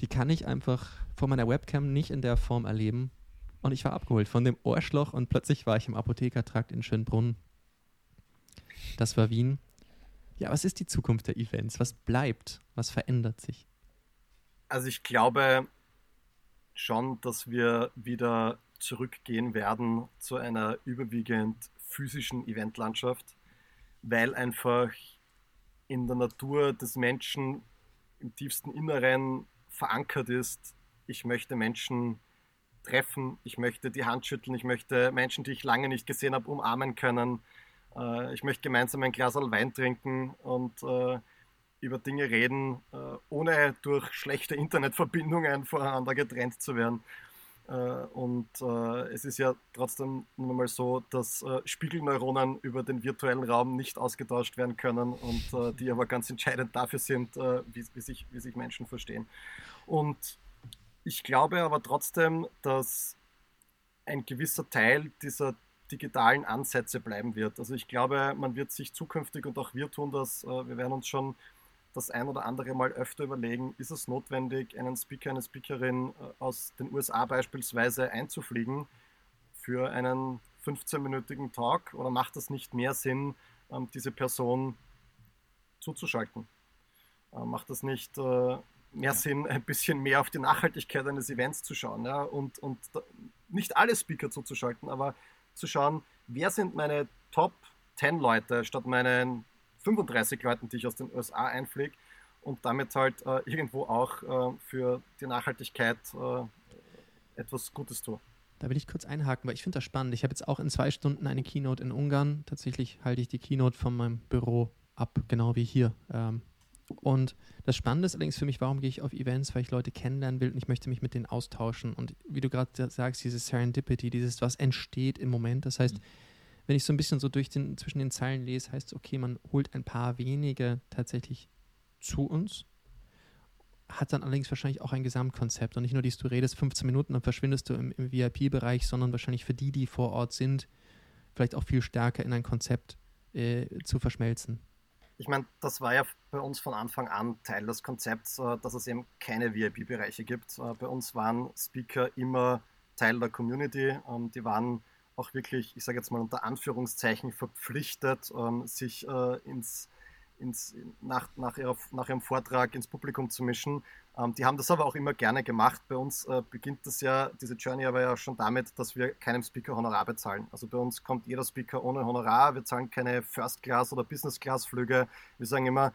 die kann ich einfach vor meiner Webcam nicht in der Form erleben. Und ich war abgeholt von dem Ohrschloch und plötzlich war ich im Apothekertrakt in Schönbrunn. Das war Wien. Ja, was ist die Zukunft der Events? Was bleibt? Was verändert sich? Also ich glaube schon, dass wir wieder zurückgehen werden zu einer überwiegend physischen Eventlandschaft, weil einfach in der Natur des Menschen im tiefsten Inneren verankert ist, ich möchte Menschen treffen, ich möchte die Hand schütteln, ich möchte Menschen, die ich lange nicht gesehen habe, umarmen können ich möchte gemeinsam ein Glas Wein trinken und äh, über Dinge reden, äh, ohne durch schlechte Internetverbindungen [LAUGHS] voneinander getrennt zu werden. Und es ist ja trotzdem nun mal so, dass Spiegelneuronen über den virtuellen Raum nicht ausgetauscht werden können und die aber ganz entscheidend dafür sind, wie, wie, sich, wie sich Menschen verstehen. Und ich glaube aber trotzdem, dass ein gewisser Teil dieser digitalen Ansätze bleiben wird. Also ich glaube, man wird sich zukünftig und auch wir tun das, äh, wir werden uns schon das ein oder andere Mal öfter überlegen, ist es notwendig, einen Speaker, eine Speakerin äh, aus den USA beispielsweise einzufliegen für einen 15-minütigen Talk oder macht es nicht mehr Sinn, ähm, diese Person zuzuschalten? Äh, macht es nicht mehr Sinn, ein bisschen mehr auf die Nachhaltigkeit eines Events zu schauen ja? und, und nicht alle Speaker zuzuschalten, aber zu schauen, wer sind meine Top 10 Leute statt meinen 35 Leuten, die ich aus den USA einfliege und damit halt äh, irgendwo auch äh, für die Nachhaltigkeit äh, etwas Gutes tue. Da will ich kurz einhaken, weil ich finde das spannend. Ich habe jetzt auch in zwei Stunden eine Keynote in Ungarn. Tatsächlich halte ich die Keynote von meinem Büro ab, genau wie hier. Ähm, und das Spannende ist allerdings für mich, warum gehe ich auf Events, weil ich Leute kennenlernen will und ich möchte mich mit denen austauschen. Und wie du gerade sagst, diese Serendipity, dieses, was entsteht im Moment. Das heißt, mhm. wenn ich so ein bisschen so durch den, zwischen den Zeilen lese, heißt es, okay, man holt ein paar wenige tatsächlich zu uns, hat dann allerdings wahrscheinlich auch ein Gesamtkonzept. Und nicht nur dies, du redest 15 Minuten und verschwindest du im, im VIP-Bereich, sondern wahrscheinlich für die, die vor Ort sind, vielleicht auch viel stärker in ein Konzept äh, zu verschmelzen ich meine, das war ja bei uns von Anfang an Teil des Konzepts, äh, dass es eben keine VIP-Bereiche gibt. Äh, bei uns waren Speaker immer Teil der Community. Ähm, die waren auch wirklich, ich sage jetzt mal unter Anführungszeichen, verpflichtet, ähm, sich äh, ins ins, nach, nach, ihrer, nach, ihrem Vortrag ins Publikum zu mischen. Ähm, die haben das aber auch immer gerne gemacht. Bei uns äh, beginnt das ja, diese Journey aber ja schon damit, dass wir keinem Speaker Honorar bezahlen. Also bei uns kommt jeder Speaker ohne Honorar. Wir zahlen keine First Class oder Business Class Flüge. Wir sagen immer,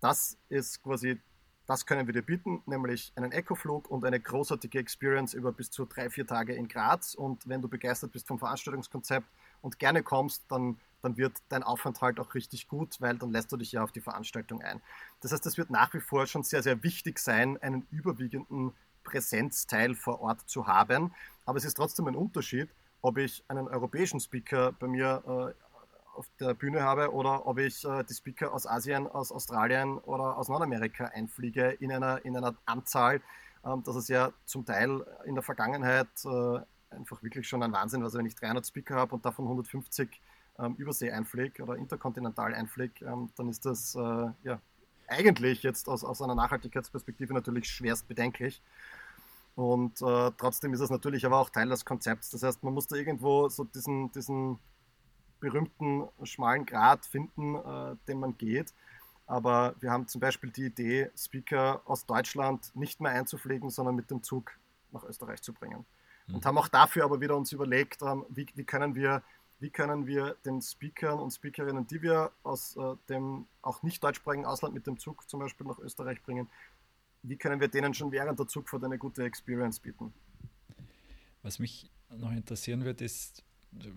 das ist quasi, das können wir dir bieten, nämlich einen Eco-Flug und eine großartige Experience über bis zu drei, vier Tage in Graz. Und wenn du begeistert bist vom Veranstaltungskonzept und gerne kommst, dann dann wird dein Aufenthalt auch richtig gut, weil dann lässt du dich ja auf die Veranstaltung ein. Das heißt, es wird nach wie vor schon sehr, sehr wichtig sein, einen überwiegenden Präsenzteil vor Ort zu haben. Aber es ist trotzdem ein Unterschied, ob ich einen europäischen Speaker bei mir äh, auf der Bühne habe oder ob ich äh, die Speaker aus Asien, aus Australien oder aus Nordamerika einfliege in einer, in einer Anzahl, ähm, dass es ja zum Teil in der Vergangenheit äh, einfach wirklich schon ein Wahnsinn. Also wenn ich 300 Speaker habe und davon 150 ähm, Übersee einfliege oder interkontinental einfliege, ähm, dann ist das äh, ja, eigentlich jetzt aus, aus einer Nachhaltigkeitsperspektive natürlich schwerst bedenklich. Und äh, trotzdem ist es natürlich aber auch Teil des Konzepts. Das heißt, man muss da irgendwo so diesen, diesen berühmten schmalen Grat finden, äh, den man geht. Aber wir haben zum Beispiel die Idee, Speaker aus Deutschland nicht mehr einzufliegen, sondern mit dem Zug nach Österreich zu bringen. Und haben auch dafür aber wieder uns überlegt, ähm, wie, wie, können wir, wie können wir den Speakern und Speakerinnen, die wir aus äh, dem auch nicht deutschsprachigen Ausland mit dem Zug zum Beispiel nach Österreich bringen, wie können wir denen schon während der Zugfahrt eine gute Experience bieten? Was mich noch interessieren wird, ist, du äh,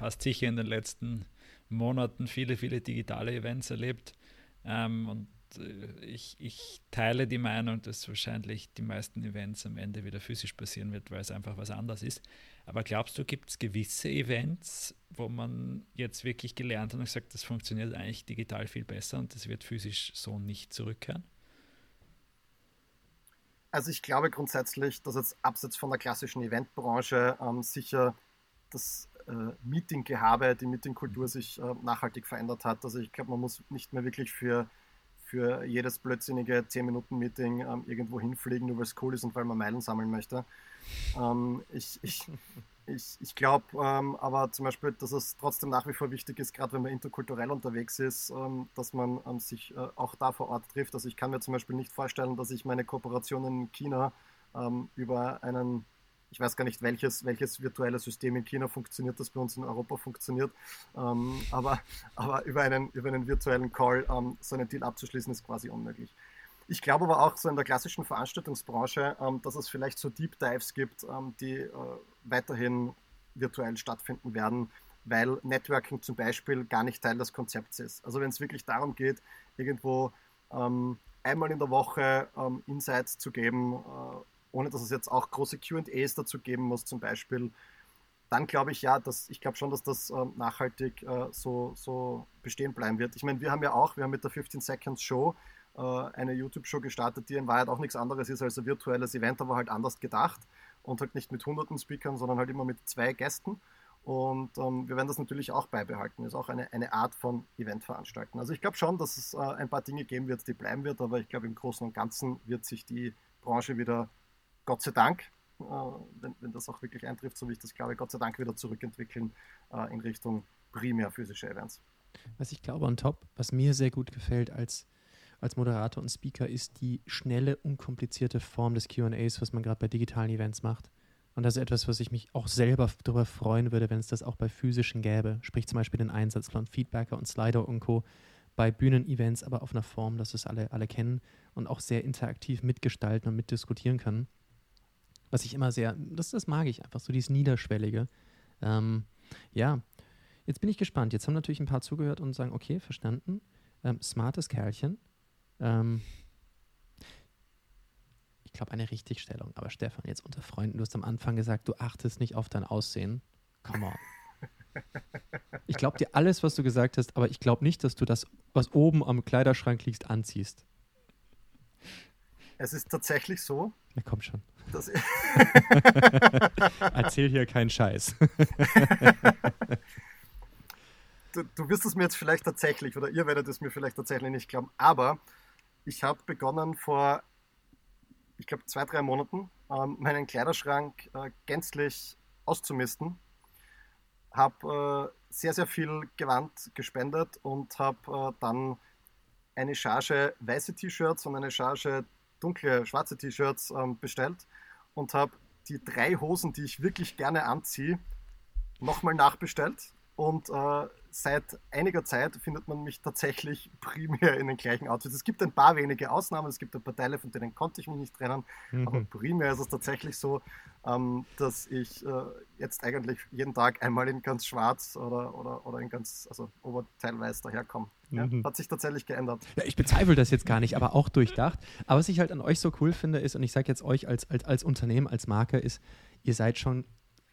hast sicher in den letzten Monaten viele, viele digitale Events erlebt. Ähm, und ich, ich, teile die Meinung, dass wahrscheinlich die meisten Events am Ende wieder physisch passieren wird, weil es einfach was anderes ist. Aber glaubst du, gibt es gewisse Events, wo man jetzt wirklich gelernt hat und gesagt, das funktioniert eigentlich digital viel besser und das wird physisch so nicht zurückkehren? Also ich glaube grundsätzlich, dass jetzt abseits von der klassischen Eventbranche ähm, sicher das äh, Meeting-Gehabe, die Meeting-Kultur sich äh, nachhaltig verändert hat. Also ich glaube, man muss nicht mehr wirklich für, für jedes blödsinnige 10-Minuten-Meeting ähm, irgendwo hinfliegen, nur weil es cool ist und weil man Meilen sammeln möchte. Ähm, ich, ich, ich, ich glaube ähm, aber zum Beispiel, dass es trotzdem nach wie vor wichtig ist, gerade wenn man interkulturell unterwegs ist, ähm, dass man ähm, sich äh, auch da vor Ort trifft. Also ich kann mir zum Beispiel nicht vorstellen, dass ich meine Kooperationen in China über einen, ich weiß gar nicht, welches, welches virtuelle System in China funktioniert, das bei uns in Europa funktioniert, ähm, aber, aber über, einen, über einen virtuellen Call ähm, so einen Deal abzuschließen, ist quasi unmöglich. Ich glaube aber auch so in der klassischen Veranstaltungsbranche, ähm, dass es vielleicht so Deep Dives gibt, ähm, die äh, weiterhin virtuell stattfinden werden, weil Networking zum Beispiel gar nicht Teil des Konzepts ist. Also wenn es wirklich darum geht, irgendwo ähm, einmal in der Woche ähm, Insights zu geben, äh, ohne dass es jetzt auch große QAs dazu geben muss, zum Beispiel, dann glaube ich ja, dass ich glaube schon, dass das äh, nachhaltig äh, so, so bestehen bleiben wird. Ich meine, wir haben ja auch, wir haben mit der 15 Seconds Show äh, eine YouTube-Show gestartet, die in Wahrheit auch nichts anderes ist als ein virtuelles Event, aber halt anders gedacht und halt nicht mit hunderten Speakern, sondern halt immer mit zwei Gästen. Und ähm, wir werden das natürlich auch beibehalten. Ist auch eine, eine Art von Event veranstalten. Also ich glaube schon, dass es äh, ein paar Dinge geben wird, die bleiben wird, aber ich glaube im Großen und Ganzen wird sich die Branche wieder, Gott sei Dank, äh, wenn, wenn, das auch wirklich eintrifft, so wie ich das glaube, Gott sei Dank wieder zurückentwickeln äh, in Richtung primär physische Events. Was ich glaube on top, was mir sehr gut gefällt als als Moderator und Speaker ist die schnelle, unkomplizierte Form des QAs, was man gerade bei digitalen Events macht. Und das ist etwas, was ich mich auch selber darüber freuen würde, wenn es das auch bei physischen gäbe. Sprich zum Beispiel den Einsatz von Feedbacker und Slider und Co. bei Bühnenevents, aber auf einer Form, dass es alle, alle kennen und auch sehr interaktiv mitgestalten und mitdiskutieren können. Was ich immer sehr, das, das mag ich einfach, so dieses Niederschwellige. Ähm, ja, jetzt bin ich gespannt. Jetzt haben natürlich ein paar zugehört und sagen, okay, verstanden. Ähm, smartes Kerlchen. Ähm, ich glaube, eine Richtigstellung. Aber Stefan, jetzt unter Freunden, du hast am Anfang gesagt, du achtest nicht auf dein Aussehen. Come on. [LAUGHS] Ich glaube dir alles, was du gesagt hast, aber ich glaube nicht, dass du das, was oben am Kleiderschrank liegt, anziehst. Es ist tatsächlich so. Na komm schon. [LAUGHS] Erzähl hier keinen Scheiß. du, du wirst es mir jetzt vielleicht tatsächlich, oder ihr werdet es mir vielleicht tatsächlich nicht glauben, aber ich habe begonnen vor, ich glaube, zwei, drei Monaten ähm, meinen Kleiderschrank äh, gänzlich auszumisten. Habe äh, sehr, sehr viel Gewand gespendet und habe äh, dann eine Charge weiße T-Shirts und eine Charge dunkle schwarze T-Shirts ähm, bestellt und habe die drei Hosen, die ich wirklich gerne anziehe, nochmal nachbestellt und äh, seit einiger Zeit findet man mich tatsächlich [LAUGHS] primär in den gleichen Outfits. Es gibt ein paar wenige Ausnahmen, es gibt ein paar Teile, von denen konnte ich mich nicht trennen, mhm. aber primär ist es tatsächlich so, ähm, dass ich äh, jetzt eigentlich jeden Tag einmal in ganz schwarz oder, oder, oder in ganz, also oberteilweise daherkomme. Ja, mhm. Hat sich tatsächlich geändert. Ja, ich bezweifle das jetzt gar nicht, aber auch durchdacht. Aber was ich halt an euch so cool finde, ist, und ich sage jetzt euch als, als, als Unternehmen, als Marke, ist, ihr seid schon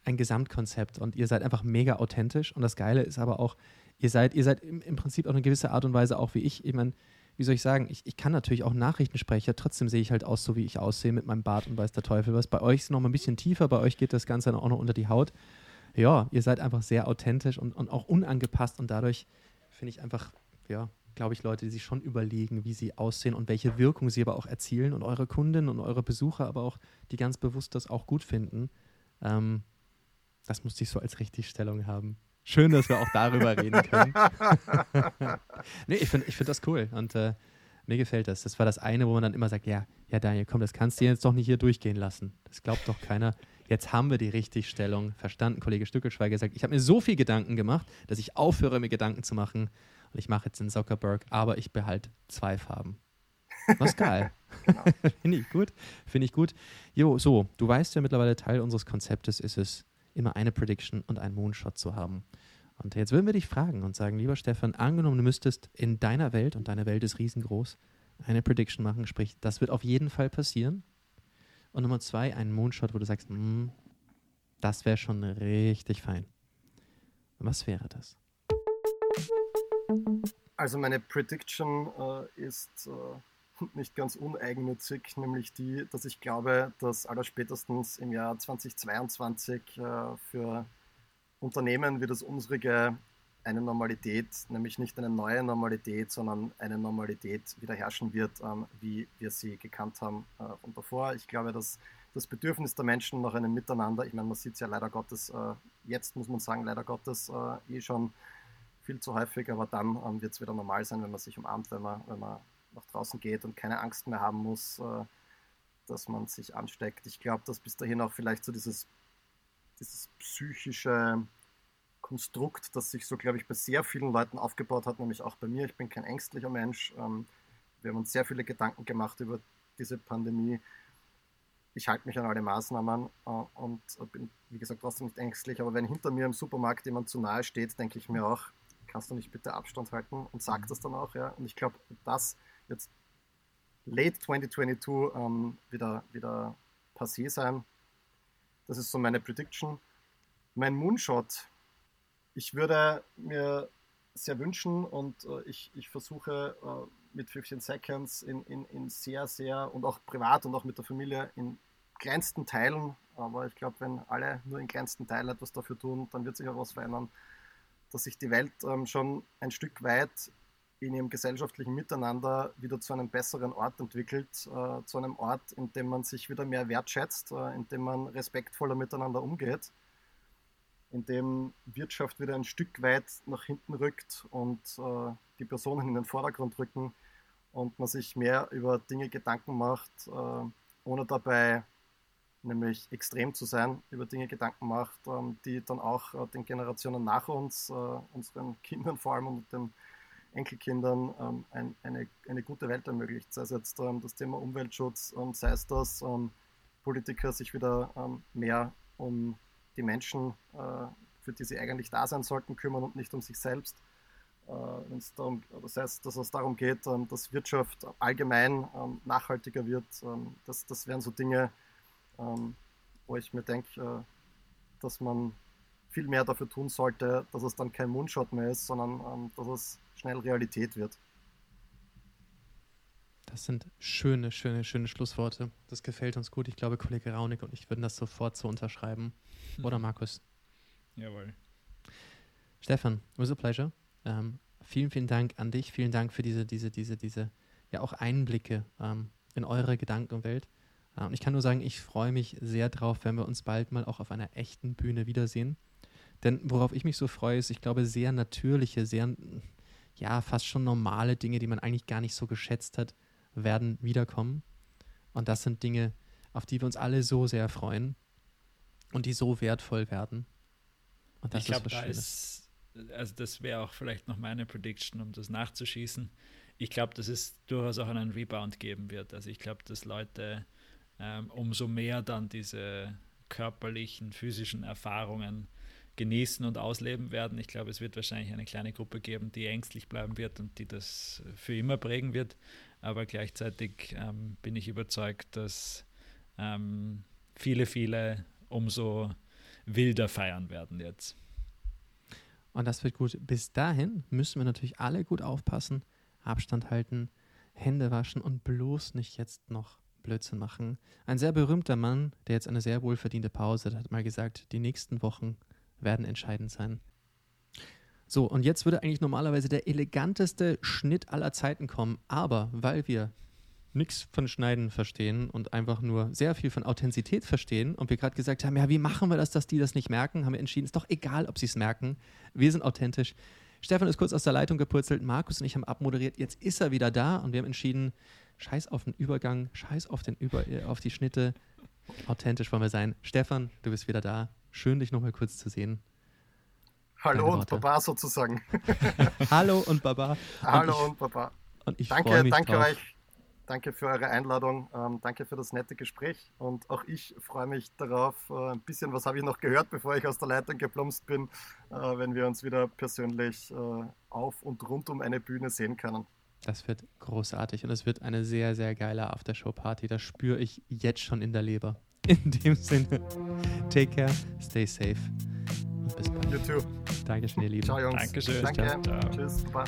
ein Gesamtkonzept und ihr seid einfach mega authentisch. Und das Geile ist aber auch, ihr seid, ihr seid im, im Prinzip auf eine gewisse Art und Weise auch wie ich. Ich meine, wie soll ich sagen, ich, ich kann natürlich auch Nachrichtensprecher, trotzdem sehe ich halt aus, so wie ich aussehe mit meinem Bart und weiß der Teufel was. Bei euch ist es noch mal ein bisschen tiefer, bei euch geht das Ganze dann auch noch unter die Haut. Ja, ihr seid einfach sehr authentisch und, und auch unangepasst und dadurch finde ich einfach, ja, glaube ich, Leute, die sich schon überlegen, wie sie aussehen und welche Wirkung sie aber auch erzielen und eure Kunden und eure Besucher aber auch, die ganz bewusst das auch gut finden. Ähm, das musste ich so als Richtigstellung haben. Schön, dass wir auch darüber [LAUGHS] reden können. [LAUGHS] nee, ich finde ich find das cool und äh, mir gefällt das. Das war das eine, wo man dann immer sagt, ja, ja Daniel, komm, das kannst du jetzt doch nicht hier durchgehen lassen. Das glaubt doch keiner. Jetzt haben wir die Richtigstellung verstanden. Kollege Stückelschweiger sagt, ich habe mir so viel Gedanken gemacht, dass ich aufhöre, mir Gedanken zu machen. Und ich mache jetzt den Zuckerberg, aber ich behalte zwei Farben. [LAUGHS] Ist geil. genau. [LAUGHS] Finde ich gut. Finde ich gut. Jo, so, du weißt ja mittlerweile, Teil unseres Konzeptes ist es, immer eine Prediction und einen Moonshot zu haben. Und jetzt würden wir dich fragen und sagen, lieber Stefan, angenommen, du müsstest in deiner Welt, und deine Welt ist riesengroß, eine Prediction machen, sprich, das wird auf jeden Fall passieren. Und Nummer zwei, einen Moonshot, wo du sagst, mm, das wäre schon richtig fein. Was wäre das? Also meine Prediction äh, ist äh, [LAUGHS] nicht ganz uneigennützig, nämlich die, dass ich glaube, dass allerspätestens im Jahr 2022 äh, für Unternehmen wie das unsrige eine Normalität, nämlich nicht eine neue Normalität, sondern eine Normalität wieder herrschen wird, ähm, wie wir sie gekannt haben äh, von davor. Ich glaube, dass das Bedürfnis der Menschen nach einem Miteinander, ich meine, man sieht es ja leider Gottes, äh, jetzt muss man sagen, leider Gottes äh, eh schon viel zu häufig, aber dann ähm, wird es wieder normal sein, wenn man sich umarmt, wenn man, wenn man nach draußen geht und keine Angst mehr haben muss, äh, dass man sich ansteckt. Ich glaube, dass bis dahin auch vielleicht so dieses dieses psychische Konstrukt, das sich so, glaube ich, bei sehr vielen Leuten aufgebaut hat, nämlich auch bei mir. Ich bin kein ängstlicher Mensch. Ähm, wir haben uns sehr viele Gedanken gemacht über diese Pandemie. Ich halte mich an alle Maßnahmen äh, und bin, wie gesagt, trotzdem nicht ängstlich. Aber wenn hinter mir im Supermarkt jemand zu nahe steht, denke ich mir auch, kannst du nicht bitte Abstand halten und sag mhm. das dann auch. Ja? Und ich glaube, das jetzt late 2022 ähm, wieder, wieder passé sein. Das ist so meine Prediction. Mein Moonshot. Ich würde mir sehr wünschen und äh, ich, ich versuche äh, mit 15 Seconds in, in, in sehr, sehr und auch privat und auch mit der Familie in kleinsten Teilen, aber ich glaube, wenn alle nur in kleinsten Teilen etwas dafür tun, dann wird sich auch was verändern, dass sich die Welt ähm, schon ein Stück weit in ihrem gesellschaftlichen Miteinander wieder zu einem besseren Ort entwickelt, äh, zu einem Ort, in dem man sich wieder mehr wertschätzt, äh, in dem man respektvoller miteinander umgeht, in dem Wirtschaft wieder ein Stück weit nach hinten rückt und äh, die Personen in den Vordergrund rücken und man sich mehr über Dinge Gedanken macht, äh, ohne dabei nämlich extrem zu sein, über Dinge Gedanken macht, ähm, die dann auch äh, den Generationen nach uns, äh, unseren Kindern vor allem und den Enkelkindern ähm, ein, eine, eine gute Welt ermöglicht. Sei es jetzt ähm, das Thema Umweltschutz, sei es, dass Politiker sich wieder mehr um die Menschen, äh, für die sie eigentlich da sein sollten, kümmern und nicht um sich selbst. Darum, das heißt, dass es darum geht, dass Wirtschaft allgemein nachhaltiger wird. das, das wären so Dinge, wo ich mir denke, äh, dass man viel mehr dafür tun sollte, dass es dann kein Moonshot mehr ist, sondern ähm, dass es schnell Realität wird. Das sind schöne, schöne, schöne Schlussworte. Das gefällt uns gut. Ich glaube, Kollege Raunig und ich würden das sofort so unterschreiben. Oder Markus? Jawohl. Stefan, it was a pleasure. Ähm, vielen, vielen Dank an dich. Vielen Dank für diese, diese, diese, diese, ja auch Einblicke ähm, in eure Gedankenwelt. Und ich kann nur sagen, ich freue mich sehr drauf, wenn wir uns bald mal auch auf einer echten Bühne wiedersehen. Denn worauf ich mich so freue, ist, ich glaube, sehr natürliche, sehr, ja, fast schon normale Dinge, die man eigentlich gar nicht so geschätzt hat, werden wiederkommen. Und das sind Dinge, auf die wir uns alle so sehr freuen und die so wertvoll werden. Und das ich glaube, da ist, also das wäre auch vielleicht noch meine Prediction, um das nachzuschießen. Ich glaube, dass es durchaus auch einen Rebound geben wird. Also ich glaube, dass Leute ähm, umso mehr dann diese körperlichen, physischen Erfahrungen genießen und ausleben werden. Ich glaube, es wird wahrscheinlich eine kleine Gruppe geben, die ängstlich bleiben wird und die das für immer prägen wird. Aber gleichzeitig ähm, bin ich überzeugt, dass ähm, viele, viele umso wilder feiern werden jetzt. Und das wird gut. Bis dahin müssen wir natürlich alle gut aufpassen, Abstand halten, Hände waschen und bloß nicht jetzt noch Blödsinn machen. Ein sehr berühmter Mann, der jetzt eine sehr wohlverdiente Pause hat, hat mal gesagt, die nächsten Wochen werden entscheidend sein. So, und jetzt würde eigentlich normalerweise der eleganteste Schnitt aller Zeiten kommen, aber weil wir nichts von Schneiden verstehen und einfach nur sehr viel von Authentizität verstehen und wir gerade gesagt haben, ja, wie machen wir das, dass die das nicht merken, haben wir entschieden, ist doch egal, ob sie es merken. Wir sind authentisch. Stefan ist kurz aus der Leitung gepurzelt, Markus und ich haben abmoderiert, jetzt ist er wieder da und wir haben entschieden, scheiß auf den Übergang, scheiß auf, den Über äh, auf die Schnitte, authentisch wollen wir sein. Stefan, du bist wieder da. Schön, dich nochmal kurz zu sehen. Hallo und Baba sozusagen. [LAUGHS] Hallo und Baba. Hallo und, ich, und Baba. Und ich danke, mich danke drauf. euch Danke für eure Einladung. Ähm, danke für das nette Gespräch. Und auch ich freue mich darauf, äh, ein bisschen, was habe ich noch gehört, bevor ich aus der Leitung geplumpst bin, äh, wenn wir uns wieder persönlich äh, auf und rund um eine Bühne sehen können. Das wird großartig und es wird eine sehr, sehr geile Aftershow-Party. Das spüre ich jetzt schon in der Leber. [LAUGHS] In dem Sinne, take care, stay safe und bis bald. You too. Dankeschön, ihr Lieben. Ciao, Jungs. Dankeschön. Danke. Ciao. Tschüss. Bye.